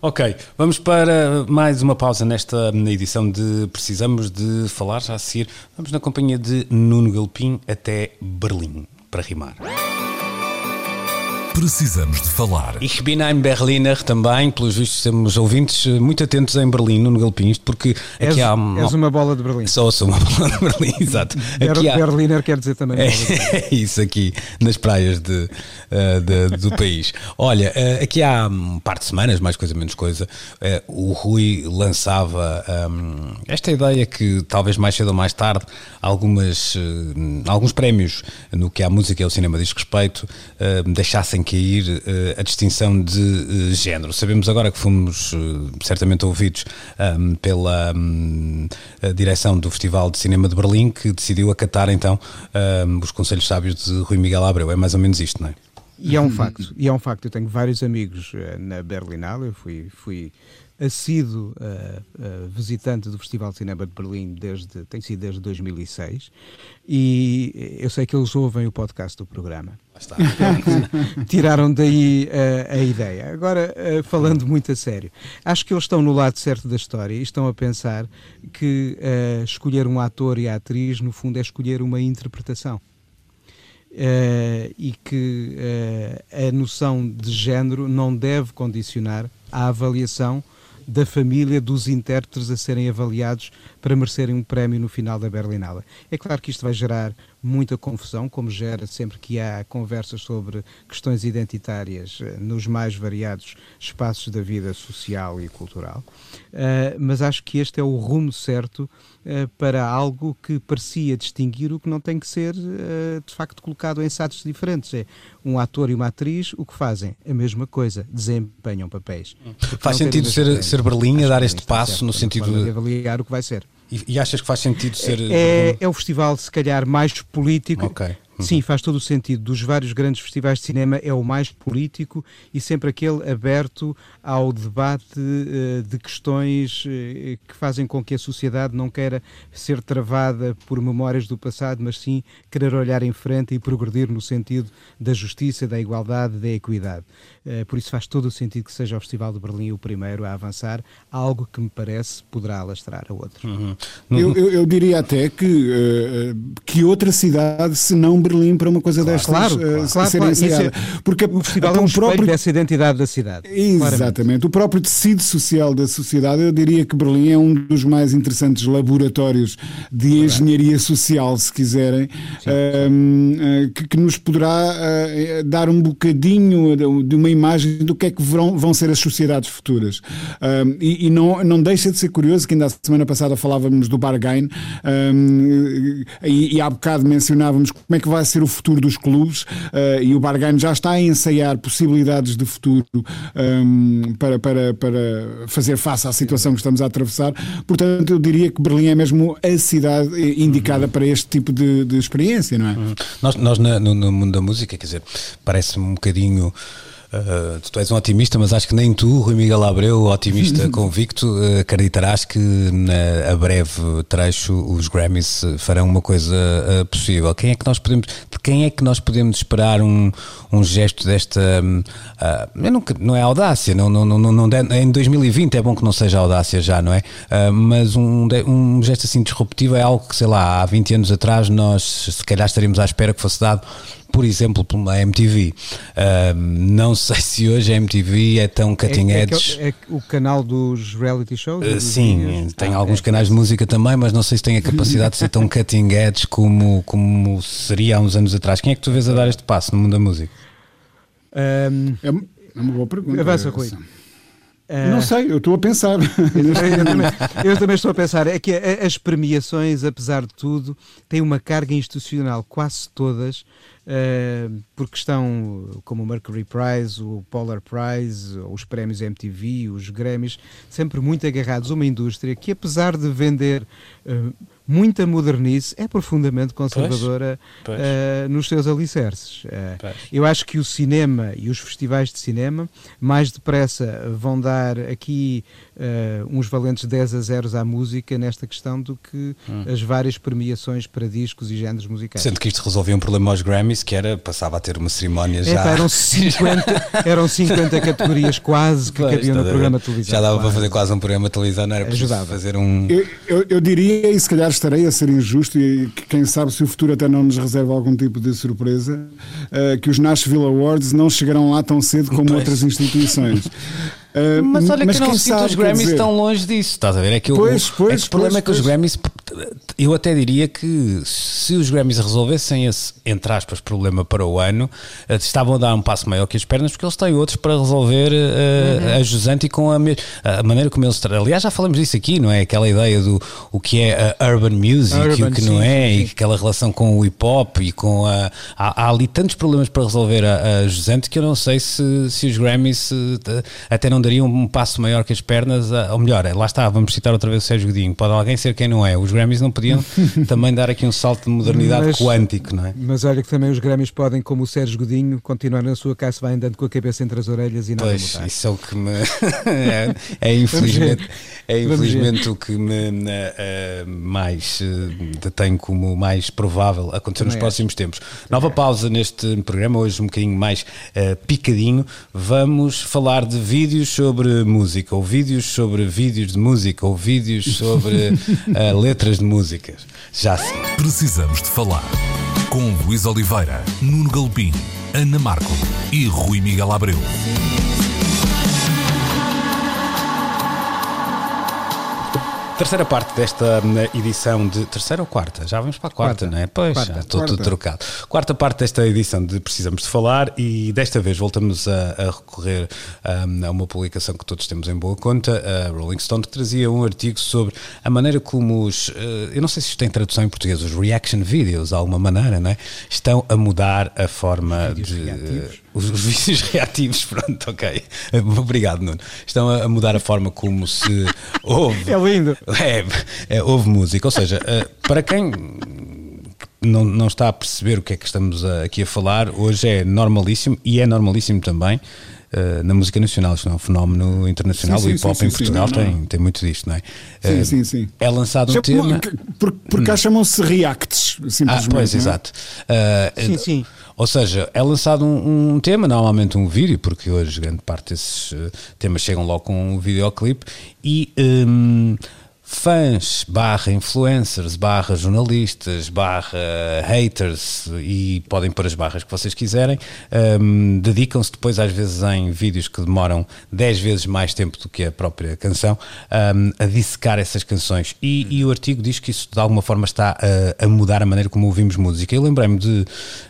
Ok, vamos para mais uma pausa nesta edição de Precisamos de Falar, já a seguir. Vamos na companhia de Nuno Galpim até Berlim, para rimar. Precisamos de falar. Ich bin ein Berliner também, pelos vistos temos ouvintes muito atentos em Berlim, no Galpim, isto porque és, aqui há... És uma bola de Berlim. Só sou uma bola de Berlim, exato. Aqui há... Berliner quer dizer também. É, é isso aqui, nas praias de, uh, de, do país. Olha, uh, aqui há um par de semanas, mais coisa menos coisa, uh, o Rui lançava um, esta ideia que talvez mais cedo ou mais tarde algumas, alguns prémios no que a música e ao cinema diz respeito deixassem cair uh, a distinção de uh, género. Sabemos agora que fomos uh, certamente ouvidos um, pela um, direção do Festival de Cinema de Berlim, que decidiu acatar então um, os conselhos sábios de Rui Miguel Abreu. É mais ou menos isto, não é? E é um facto, e é um facto. Eu tenho vários amigos na Berlinale, eu fui, fui assíduo uh, uh, visitante do Festival de Cinema de Berlim desde, tem sido desde 2006 e eu sei que eles ouvem o podcast do programa. Tiraram daí uh, a ideia. Agora, falando muito a sério, acho que eles estão no lado certo da história e estão a pensar que escolher um ator e a atriz, no fundo, é escolher uma interpretação. e que a noção de género não deve condicionar a avaliação da família dos intérpretes a serem avaliados para merecerem um prémio no final da Berlinale. É claro que isto vai gerar muita confusão, como gera sempre que há conversas sobre questões identitárias eh, nos mais variados espaços da vida social e cultural. Uh, mas acho que este é o rumo certo uh, para algo que parecia distinguir o que não tem que ser, uh, de facto, colocado em satos diferentes. É um ator e uma atriz, o que fazem? A mesma coisa, desempenham papéis. Faz sentido ser, ser Berlim a dar este passo no sentido de avaliar o que vai ser. E, e achas que faz sentido ser. É, é o festival, se calhar, mais político. Ok Sim, faz todo o sentido. Dos vários grandes festivais de cinema, é o mais político e sempre aquele aberto ao debate uh, de questões uh, que fazem com que a sociedade não queira ser travada por memórias do passado, mas sim querer olhar em frente e progredir no sentido da justiça, da igualdade, da equidade. Uh, por isso faz todo o sentido que seja o Festival de Berlim o primeiro a avançar, algo que me parece poderá alastrar a outros. Uhum. Eu, eu, eu, diria até que, que outra cidade, se não Berlim para uma coisa claro, destas claro, uh, claro, claro. É, Porque o festival é um próprio dessa identidade da cidade. Exatamente. Claramente. O próprio tecido social da sociedade, eu diria que Berlim é um dos mais interessantes laboratórios de engenharia social, se quiserem, sim, uh, que, que, nos poderá uh, dar um bocadinho de uma imagem do que é que vão, ser as sociedades futuras. e, e não, não deixa de ser curioso que ainda a semana passada falávamos do bargain e, e há bocado mencionávamos como é que vai ser o futuro dos clubes uh, e o Bargano já está a ensaiar possibilidades de futuro um, para, para, para fazer face à situação que estamos a atravessar. Portanto, eu diria que Berlim é mesmo a cidade indicada uhum. para este tipo de, de experiência, não é? Uhum. Nós, nós no, no mundo da música, quer dizer, parece-me um bocadinho Uh, tu és um otimista, mas acho que nem tu, Rui Miguel Abreu, otimista convicto, uh, acreditarás que uh, a breve trecho os Grammys farão uma coisa possível. Quem é que nós podemos, de quem é que nós podemos esperar um, um gesto desta. Um, não, não é audácia, não, não, não, não, não, em 2020 é bom que não seja audácia já, não é? mas um, um gesto assim disruptivo é algo que, sei lá, há 20 anos atrás nós se calhar estaríamos à espera que fosse dado por exemplo, pela MTV. Uh, não sei se hoje a MTV é tão cutting é, edge. É, é, o canal dos reality shows? Uh, sim, tem ah, alguns é. canais de música também, mas não sei se tem a capacidade de ser tão cutting edge como, como seria há uns anos atrás. Quem é que tu vês a dar este passo no mundo da música? Um, é uma boa pergunta. Avança, Rui. Uh, não sei, eu estou a pensar. Eu também, eu também, estou a pensar. É que as premiações, apesar de tudo, têm uma carga institucional, quase todas, uh, porque estão como o Mercury Prize, o Polar Prize, os prémios MTV, os Grammys, sempre muito agarrados a uma indústria que, apesar de vender. Uh, muita modernice, é profundamente conservadora pois, pois. Uh, nos seus alicerces. Uh, eu acho que o cinema e os festivais de cinema mais depressa vão dar aqui uh, uns valentes 10 a 0 à música nesta questão do que hum. as várias premiações para discos e géneros musicais. Sendo que isto resolvia um problema aos Grammys, que era, passava a ter uma cerimónia já... É, eram, 50, eram 50 categorias quase que pois, cabiam no programa de televisão. Já dava claro. para fazer quase um programa de televisão, não era preciso fazer um... Eu, eu, eu diria, e se calhar estarei a ser injusto e quem sabe se o futuro até não nos reserva algum tipo de surpresa, uh, que os Nashville Awards não chegarão lá tão cedo como pois. outras instituições. Uh, mas olha mas que não sinto os Grammys dizer... tão longe disso, estás a ver? É que, pois, pois, é que o problema pois, é que os Grammys, eu até diria que se os Grammys resolvessem esse, entre aspas, problema para o ano, uh, estavam a dar um passo maior que as pernas, porque eles têm outros para resolver uh, uhum. a jusante e com a, a, maneira como eles. Aliás, já falamos disso aqui, não é? Aquela ideia do o que é a urban music urban, e o que sim, não é, sim. e aquela relação com o hip hop e com a. Há, há ali tantos problemas para resolver a, a jusante que eu não sei se, se os Grammys até não daria um passo maior que as pernas, ou melhor, lá está, vamos citar outra vez o Sérgio Godinho, pode alguém ser quem não é, os Grammys não podiam também dar aqui um salto de modernidade mas, quântico, não é? Mas olha que também os Grammys podem, como o Sérgio Godinho, continuar na sua casa, vai andando com a cabeça entre as orelhas e nada pois, mudar. isso é o que me... é, é infelizmente... É infelizmente o que me uh, mais uh, detém como mais provável acontecer nos próximos tempos. Nova pausa neste programa, hoje um bocadinho mais uh, picadinho. Vamos falar de vídeos sobre música, ou vídeos sobre vídeos de música, ou vídeos sobre letras de músicas. Já sim. Precisamos de falar com Luís Oliveira, Nuno Galpim, Ana Marco e Rui Miguel Abreu. Terceira parte desta hum, edição de. Terceira ou quarta? Já vamos para a quarta, quarta. não é? Pois, quarta, já estou tudo trocado. Quarta parte desta edição de Precisamos de Falar e desta vez voltamos a, a recorrer um, a uma publicação que todos temos em boa conta, a Rolling Stone, que trazia um artigo sobre a maneira como os. Uh, eu não sei se isto tem tradução em português, os reaction videos, de alguma maneira, não é? Estão a mudar a forma de. Reativos os, os vícios reativos, pronto, ok. Obrigado, Nuno. Estão a, mudar a forma como se ouve. É lindo. É, é, ouve música. Ou seja, uh, para quem não, não está a perceber o que é que estamos a, aqui a falar, hoje é normalíssimo e é normalíssimo também uh, na música nacional. Isto não é um fenómeno internacional. Sim, o hip hop em Portugal tem, não. tem muito disto, não é? Sim, uh, sim, sim. É lançado um tema. Porque, porque cá hum. chamam-se reacts, simplesmente. Ah, pois, é? exato. Uh, sim, sim. Ou seja, é lançado um, um, tema, normalmente um vídeo, porque hoje grande parte desses temas chegam logo com um videoclipe e. Um, fãs, barra influencers, barra jornalistas, barra haters e podem pôr as barras que vocês quiserem, um, dedicam-se depois às vezes em vídeos que demoram 10 vezes mais tempo do que a própria canção um, a dissecar essas canções e, e, o artigo diz que isso de alguma forma está a, a mudar a maneira como ouvimos música. Eu lembrei-me de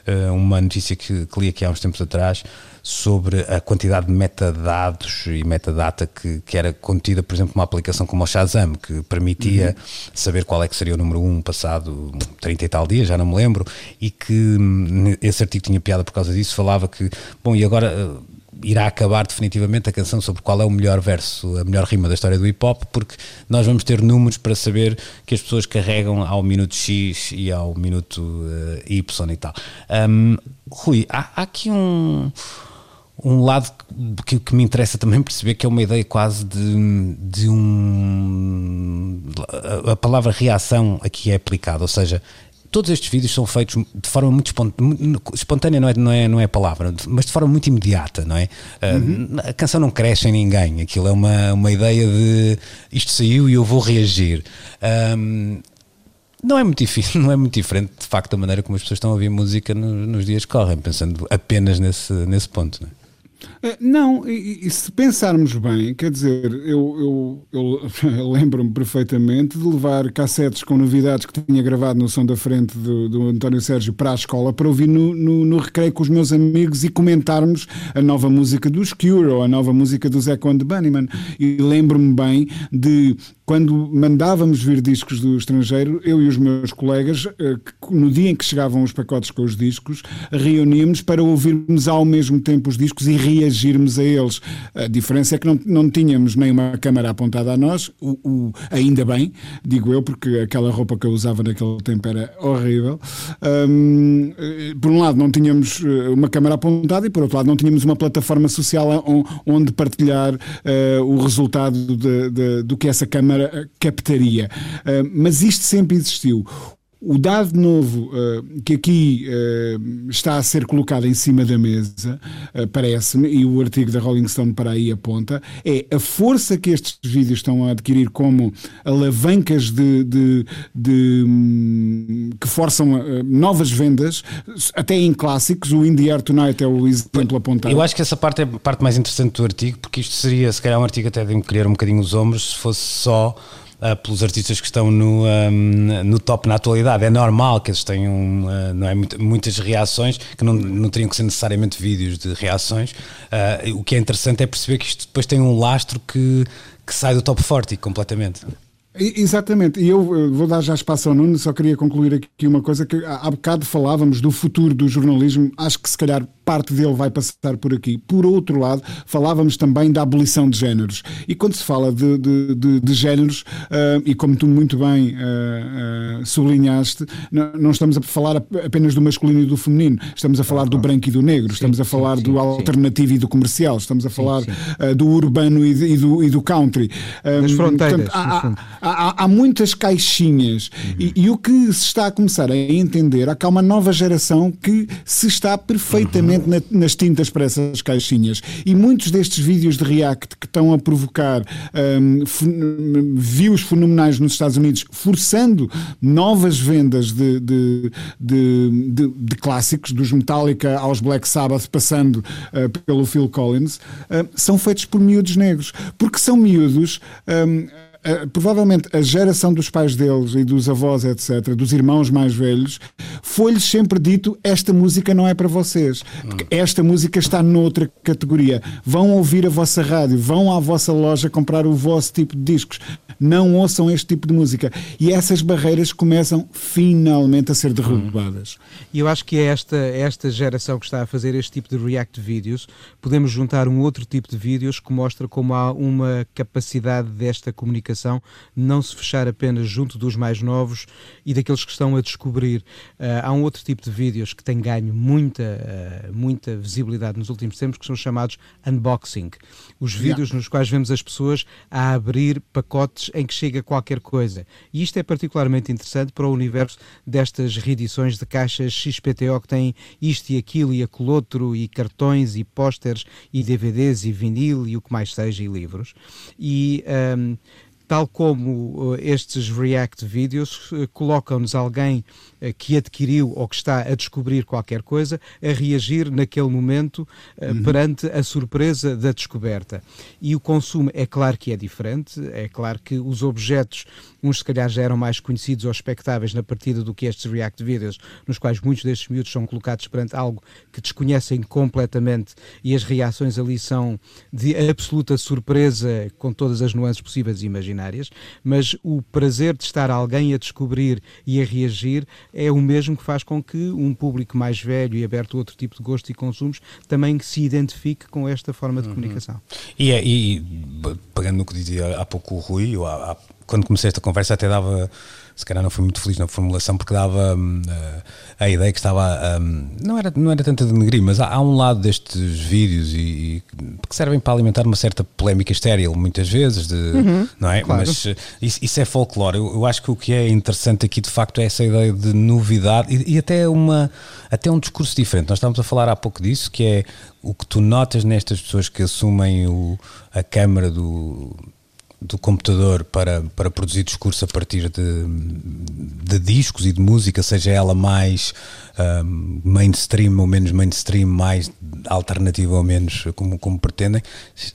uh, uma notícia que, que li aqui há uns tempos atrás sobre a quantidade de metadados e metadata que, que era contida, por exemplo, uma aplicação como o Shazam, que permitia uhum. saber qual é que seria o número 1 um passado 30 e tal dias, já não me lembro, e que hum, esse artigo tinha piada por causa disso, falava que, bom, e agora uh, irá acabar definitivamente a canção sobre qual é o melhor verso, a melhor rima da história do hip hop, porque nós vamos ter números para saber que as pessoas carregam ao minuto X e ao minuto uh, Y e tal. Um, Rui, há, há aqui um um lado que, que, me interessa também perceber que é uma ideia quase de, de um. A, a, palavra reação aqui é aplicada, ou seja, todos estes vídeos são feitos de forma muito espontânea, não é, não é, não é a palavra, mas de forma muito imediata, não é? Uhum. A canção não cresce em ninguém, aquilo é uma, uma ideia de isto saiu e eu vou reagir. Um, não é muito difícil, não é muito diferente de facto da maneira como as pessoas estão a ouvir música nos, nos dias que correm, pensando apenas nesse, nesse ponto. Não é? Eh, não, e, e, se pensarmos bem, quer dizer, eu, eu, eu lembro-me perfeitamente de levar cassetes com novidades que tinha gravado no som da frente do, do António Sérgio para a escola para ouvir no, no, no, recreio com os meus amigos e comentarmos a nova música dos Cure ou a nova música do Zé Conde Bunnyman. E lembro-me bem de quando mandávamos vir discos do estrangeiro, eu e os meus colegas, eh, no dia em que chegavam os pacotes com os discos, reuníamos para ouvirmos ao mesmo tempo os discos e reagirmos a eles. A diferença é que não, não tínhamos nem uma câmara apontada a nós, o, o, ainda bem, digo eu, porque aquela roupa que eu usava naquele tempo era horrível. Um, eh, por um lado, não tínhamos eh, uma câmara apontada e, por outro lado, não tínhamos uma plataforma social onde partilhar uh, o resultado de, de, do que essa câmara captaria. Uh, mas isto sempre existiu. O dado novo uh, que aqui uh, está a ser colocado em cima da mesa, uh, parece-me, e o artigo da Rolling Stone para aí aponta, é a força que estes vídeos estão a adquirir como alavancas de, de, de um, que forçam novas vendas, até em clássicos. O Indie Air Tonight é o exemplo apontado. Eu acho que essa parte é a parte mais interessante do artigo, porque isto seria, se calhar, um artigo até de me um bocadinho os ombros se fosse só uh, pelos artistas que estão no, um, no top na atualidade. É normal que eles tenham uh, não é, muitas reações, que não, não teriam que ser necessariamente vídeos de reações. Uh, o que é interessante é perceber que isto depois tem um lastro que, que sai do top 40 completamente. Exatamente, e eu vou dar já espaço ao Nuno, só queria concluir aqui uma coisa que há bocado falávamos do futuro do jornalismo, acho que se calhar parte dele vai passar por aqui. Por outro lado, falávamos também da abolição de géneros. E quando se fala de, de, de, de géneros, uh, e como tu muito bem uh, uh, sublinhaste, não, não, estamos a falar apenas do masculino e do feminino, estamos a falar do branco e do negro, estamos sim, a falar sim, do sim, alternativo e do comercial, estamos a falar do urbano e, e, do, e do country. Das fronteiras. Portanto, há, há, há, muitas caixinhas uhum. e, e, o que se está a começar a entender é que há uma nova geração que se está perfeitamente uhum na, nas tintas para essas caixinhas. E muitos destes vídeos de React que estão a provocar um, views fenomenais nos Estados Unidos, forçando novas vendas de, de, de, de, de clássicos, dos Metallica aos Black Sabbath, passando uh, pelo Phil Collins, uh, são feitos por miúdos negros. Porque são miúdos. Um, uh, provavelmente a geração dos pais deles e dos avós, etc., dos irmãos mais velhos, foi-lhes sempre dito: esta música não é para vocês, porque esta música está noutra categoria. Vão ouvir a vossa rádio, vão à vossa loja comprar o vosso tipo de discos. não ouçam este tipo de música. E essas barreiras começam finalmente a ser derrubadas. E eu acho que é esta, esta geração que está a fazer este tipo de react vídeos. Podemos juntar um outro tipo de vídeos que mostra como há uma capacidade desta comunicação não se fechar apenas junto dos mais novos e daqueles que estão a descobrir. Uh, há um outro tipo de vídeos que tem ganho muita, uh, muita visibilidade nos últimos tempos que são chamados unboxing. Os vídeos yeah. nos quais vemos as pessoas a abrir pacotes em que chega qualquer coisa. E isto é particularmente interessante para o universo destas reedições de caixas XPTO que têm isto e aquilo e aquele outro, e cartões e pósteres e DVDs e vinil e o que mais seja, e livros. E. Um, tal como uh, estes React vídeos uh, colocam-nos alguém uh, que adquiriu ou que está a descobrir qualquer coisa a reagir naquele momento uhum. perante a surpresa da descoberta. E o consumo é claro que é diferente, é claro que os objetos, uns se calhar já eram mais conhecidos ou expectáveis na partida do que estes React vídeos, nos quais muitos destes miúdos são colocados perante algo que desconhecem completamente e as reações ali são de absoluta surpresa com todas as nuances possíveis e imagináveis mas o prazer de estar alguém a descobrir e a reagir é o mesmo que faz com que um público mais velho e aberto a outro tipo de gosto e consumos também se identifique com esta forma de uhum. comunicação. E, é, e, pegando no que dizia há pouco o Rui, eu, há, quando comecei esta conversa até dava se calhar não fui muito feliz na formulação porque dava uh, a ideia que estava um, não era não era tanto de denegrir, mas há, há, um lado destes vídeos e, e, que servem para alimentar uma certa polémica estéril muitas vezes de, uhum, não é? Claro. mas uh, isso, isso, é folclore. Eu, eu, acho que o que é interessante aqui de facto é essa ideia de novidade e, e até uma até um discurso diferente. Nós estávamos a falar há pouco disso que é o que tu notas nestas pessoas que assumem o, a câmara do do computador para, para produzir discurso a partir de, de discos e de música, seja ela mais um, mainstream ou menos mainstream, mais alternativa ou menos como, como pretendem.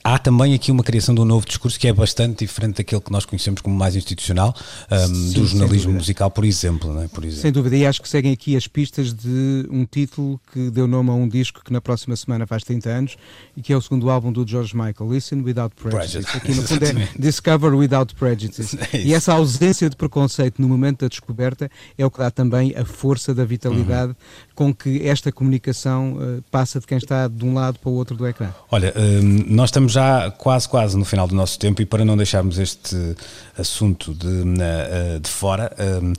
Há também aqui uma criação de um novo discurso que é bastante diferente daquele que nós conhecemos como mais institucional, um, Sim, do jornalismo musical, por exemplo, não é? por exemplo. Sem dúvida, e acho que seguem aqui as pistas de um título que deu nome a um disco que na próxima semana faz 30 anos e que é o segundo álbum do George Michael, Listen Without Prejudice. Prejudice. Aqui no fundo é Discover Without Prejudice. É e essa ausência de preconceito no momento da descoberta é o que dá também a força da vitalidade uhum. com que esta comunicação uh, passa de quem está de um lado para o outro do ecrã. Olha, um, nós estamos já quase, quase no final do nosso tempo e para não deixarmos este assunto de, uh, de fora, um,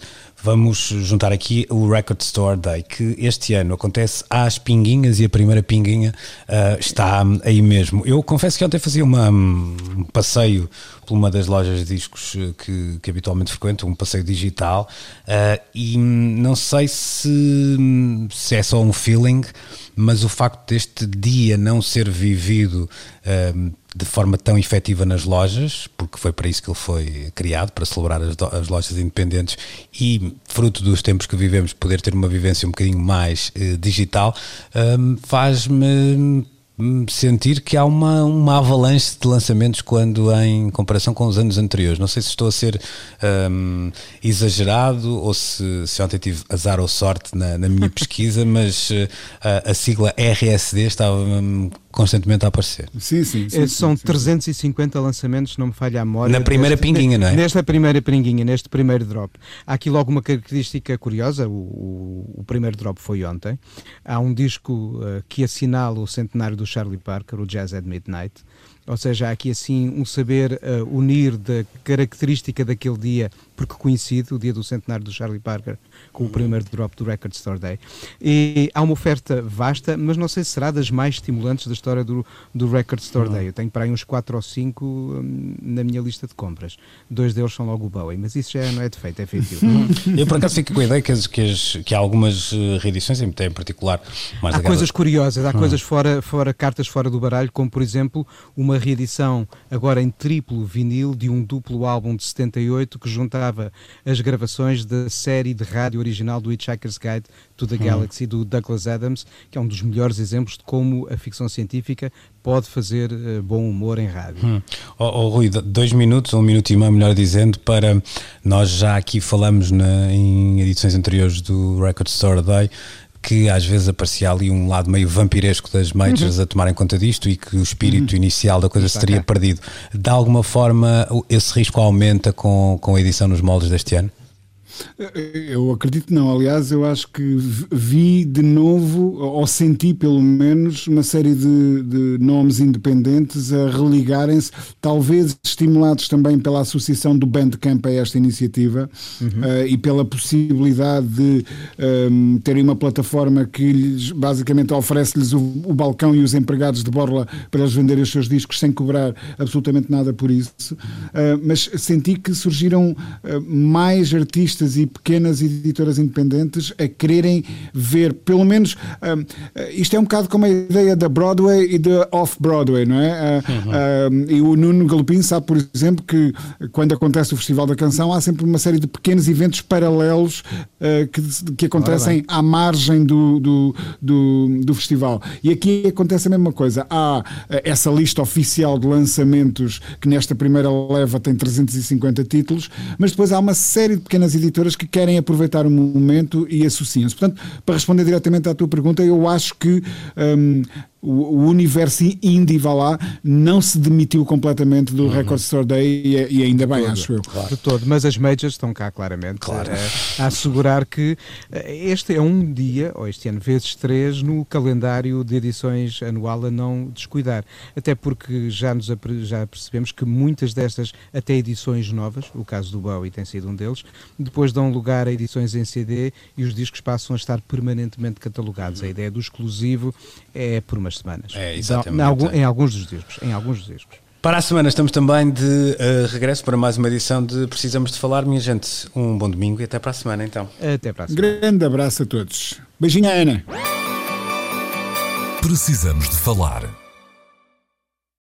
vamos juntar aqui o Record Store Day, que este ano acontece às pinguinhas e a primeira pinguinha uh, está aí mesmo. Eu confesso que ontem fazia uma, um passeio por uma das lojas de discos eh, que, que habitualmente frequento, um passeio digital, uh, e não sei se, se é só um feeling, mas o facto deste dia não ser vivido uh, de forma tão efetiva nas lojas, porque foi para isso que ele foi criado, para celebrar as, as lojas independentes e, fruto dos tempos que vivemos, poder ter uma vivência um bocadinho mais uh, digital, faz-me sentir que há uma, uma avalanche de lançamentos quando em comparação com os anos anteriores. Não sei se estou a ser um, exagerado ou se, se ontem tive azar ou sorte na, na minha pesquisa, mas uh, a, sigla RSD estava constantemente a aparecer. Sim, sim. sim é, São sim, 350 lançamentos, não me falha a memória. Na primeira neste, pinguinha, não é? Nesta primeira pinguinha, neste primeiro drop. Há aqui logo uma característica curiosa, o, o, o primeiro drop foi ontem. Há um disco uh, que assinala o centenário do Charlie Parker, o Jazz at Midnight. Ou seja, há aqui assim um saber uh, unir da característica daquele dia, porque coincide, o dia do centenário do Charlie Parker, com o primeiro drop do Record Store Day. E há uma oferta vasta, mas não sei se será das mais estimulantes da história do, do Record Store Day. Eu tenho para aí uns 4 ou 5 um, na minha lista de compras. Dois deles são logo o Bowie, mas isso já não é defeito, é feito. Eu por acaso fico com a ideia que, as, que, as, que há algumas eh, reedições, em particular mais Há coisas curiosas, há hum. coisas fora, fora, cartas fora do baralho, como por exemplo uma reedição agora em triplo vinil de um duplo álbum de 78 que juntava as gravações da série de rádio original do Hitchhiker's Guide to the hum. Galaxy do Douglas Adams, que é um dos melhores exemplos de como a ficção científica pode fazer uh, bom humor em rádio. Hum. Oh, oh, Rui, dois minutos, um minuto e meio, melhor dizendo, para nós já aqui falamos na, em edições anteriores do Record Store Day que às vezes aparecia ali um lado meio vampiresco das majors uhum. a tomarem conta disto e que o espírito uhum. inicial da coisa se teria perdido. De alguma forma, esse risco aumenta com, com a edição nos moldes deste ano? Eu acredito não. Aliás, eu acho que vi de novo, ou senti pelo menos, uma série de, de nomes independentes a religarem-se, talvez estimulados também pela associação do Bandcamp a esta iniciativa uhum. uh, e pela possibilidade de um, ehm, terem uma plataforma que lhes, basicamente oferece-lhes o, o, balcão e os empregados de borla para eles venderem os seus discos sem cobrar absolutamente nada por isso. Uh, mas senti que surgiram uh, mais artistas e pequenas editoras independentes a quererem ver, pelo menos, um, eh, isto é um bocado como a ideia da Broadway e da Off-Broadway, não é? Uh, uhum. um, e o Nuno Galopim sabe, por exemplo, que quando acontece o Festival da Canção há sempre uma série de pequenos eventos paralelos uh, que, que acontecem à margem do, do, do, do, festival. E aqui acontece a mesma coisa. Há essa lista oficial de lançamentos que nesta primeira leva tem 350 títulos, mas depois há uma série de pequenas editoras editoras que querem aproveitar o momento e associam-se. Portanto, para responder diretamente à tua pergunta, eu acho que um, o, universo indie, vá lá, não se demitiu completamente do uhum. Record Store Day e, e ainda bem, todo, acho eu. Claro. De todo, mas as majors estão cá claramente claro. a, a, assegurar que eh, este é um dia, ou este ano vezes três, no calendário de edições anual a não descuidar. Até porque já, nos, já percebemos que muitas destas, até edições novas, o caso do Bowie tem sido um deles, depois dão lugar a edições em CD e os discos passam a estar permanentemente catalogados. A ideia do exclusivo é por uma semanas. É, exatamente. Em, algum, em alguns dos discos. Em alguns dos discos. Para a semana estamos também de uh, regresso para mais uma edição de Precisamos de Falar. Minha gente, um bom domingo e até para a semana então. Até para a semana. Grande abraço a todos. Beijinho, Ana. Precisamos de Falar